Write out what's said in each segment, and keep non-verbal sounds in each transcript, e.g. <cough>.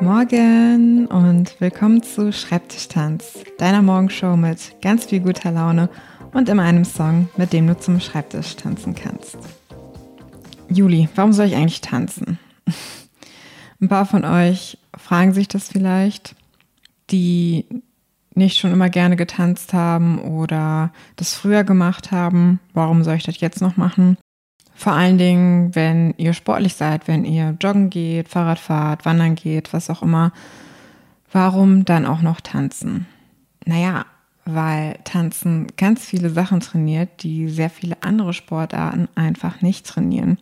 Morgen und willkommen zu Schreibtischtanz, deiner Morgenshow mit ganz viel guter Laune und immer einem Song, mit dem du zum Schreibtisch tanzen kannst. Juli, warum soll ich eigentlich tanzen? <laughs> Ein paar von euch fragen sich das vielleicht, die nicht schon immer gerne getanzt haben oder das früher gemacht haben. Warum soll ich das jetzt noch machen? Vor allen Dingen, wenn ihr sportlich seid, wenn ihr joggen geht, Fahrrad fahrt, wandern geht, was auch immer. Warum dann auch noch tanzen? Naja, weil Tanzen ganz viele Sachen trainiert, die sehr viele andere Sportarten einfach nicht trainieren.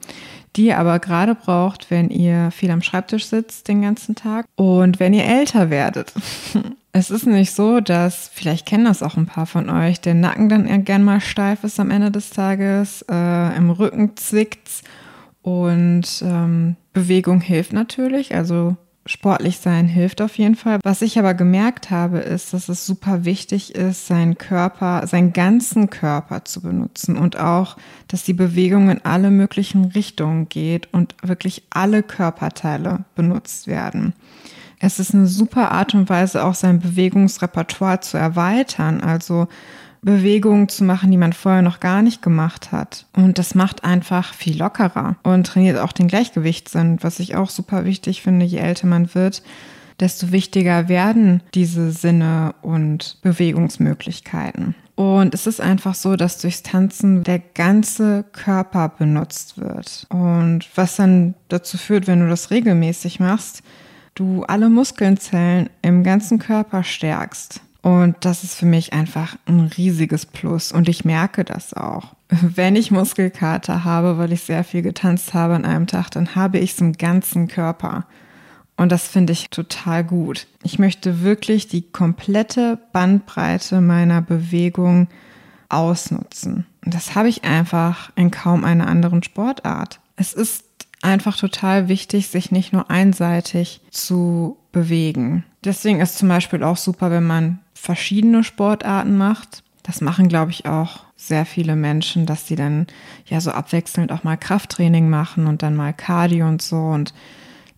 Die ihr aber gerade braucht, wenn ihr viel am Schreibtisch sitzt den ganzen Tag und wenn ihr älter werdet. <laughs> Es ist nicht so, dass, vielleicht kennen das auch ein paar von euch, der Nacken dann gern mal steif ist am Ende des Tages, äh, im Rücken zwickt's und ähm, Bewegung hilft natürlich, also sportlich sein hilft auf jeden Fall. Was ich aber gemerkt habe, ist, dass es super wichtig ist, seinen Körper, seinen ganzen Körper zu benutzen und auch, dass die Bewegung in alle möglichen Richtungen geht und wirklich alle Körperteile benutzt werden. Es ist eine super Art und Weise, auch sein Bewegungsrepertoire zu erweitern, also Bewegungen zu machen, die man vorher noch gar nicht gemacht hat. Und das macht einfach viel lockerer und trainiert auch den Gleichgewichtssinn, was ich auch super wichtig finde, je älter man wird, desto wichtiger werden diese Sinne und Bewegungsmöglichkeiten. Und es ist einfach so, dass durchs Tanzen der ganze Körper benutzt wird. Und was dann dazu führt, wenn du das regelmäßig machst, du alle Muskelzellen im ganzen Körper stärkst. Und das ist für mich einfach ein riesiges Plus. Und ich merke das auch. <laughs> Wenn ich Muskelkater habe, weil ich sehr viel getanzt habe an einem Tag, dann habe ich es im ganzen Körper. Und das finde ich total gut. Ich möchte wirklich die komplette Bandbreite meiner Bewegung ausnutzen. Und das habe ich einfach in kaum einer anderen Sportart. Es ist einfach total wichtig, sich nicht nur einseitig zu bewegen. Deswegen ist zum Beispiel auch super, wenn man verschiedene Sportarten macht. Das machen, glaube ich, auch sehr viele Menschen, dass sie dann ja so abwechselnd auch mal Krafttraining machen und dann mal Cardio und so. Und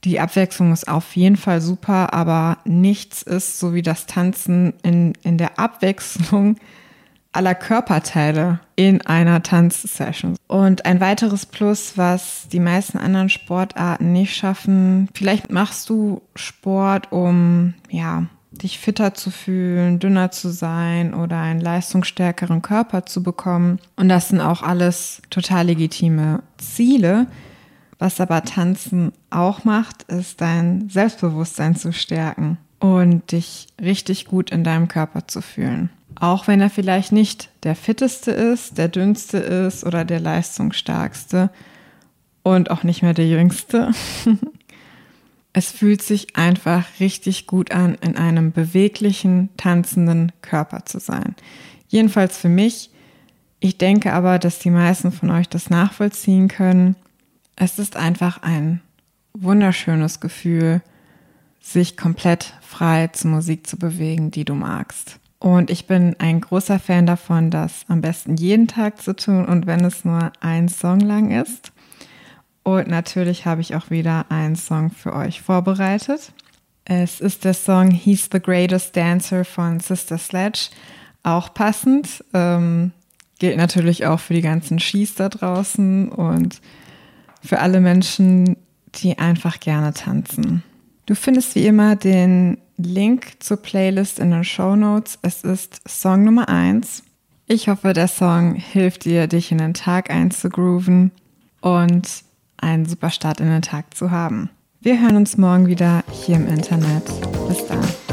die Abwechslung ist auf jeden Fall super, aber nichts ist so wie das Tanzen in, in der Abwechslung aller Körperteile in einer Tanzsession. Und ein weiteres Plus, was die meisten anderen Sportarten nicht schaffen, vielleicht machst du Sport, um ja, dich fitter zu fühlen, dünner zu sein oder einen leistungsstärkeren Körper zu bekommen. Und das sind auch alles total legitime Ziele. Was aber Tanzen auch macht, ist dein Selbstbewusstsein zu stärken und dich richtig gut in deinem Körper zu fühlen. Auch wenn er vielleicht nicht der fitteste ist, der dünnste ist oder der leistungsstärkste und auch nicht mehr der jüngste. <laughs> es fühlt sich einfach richtig gut an, in einem beweglichen, tanzenden Körper zu sein. Jedenfalls für mich. Ich denke aber, dass die meisten von euch das nachvollziehen können. Es ist einfach ein wunderschönes Gefühl, sich komplett frei zur Musik zu bewegen, die du magst. Und ich bin ein großer Fan davon, das am besten jeden Tag zu tun und wenn es nur ein Song lang ist. Und natürlich habe ich auch wieder einen Song für euch vorbereitet. Es ist der Song He's the Greatest Dancer von Sister Sledge. Auch passend. Ähm, gilt natürlich auch für die ganzen Skis da draußen und für alle Menschen, die einfach gerne tanzen. Du findest wie immer den Link zur Playlist in den Show Notes. Es ist Song Nummer 1. Ich hoffe, der Song hilft dir, dich in den Tag einzugrooven und einen super Start in den Tag zu haben. Wir hören uns morgen wieder hier im Internet. Bis dann.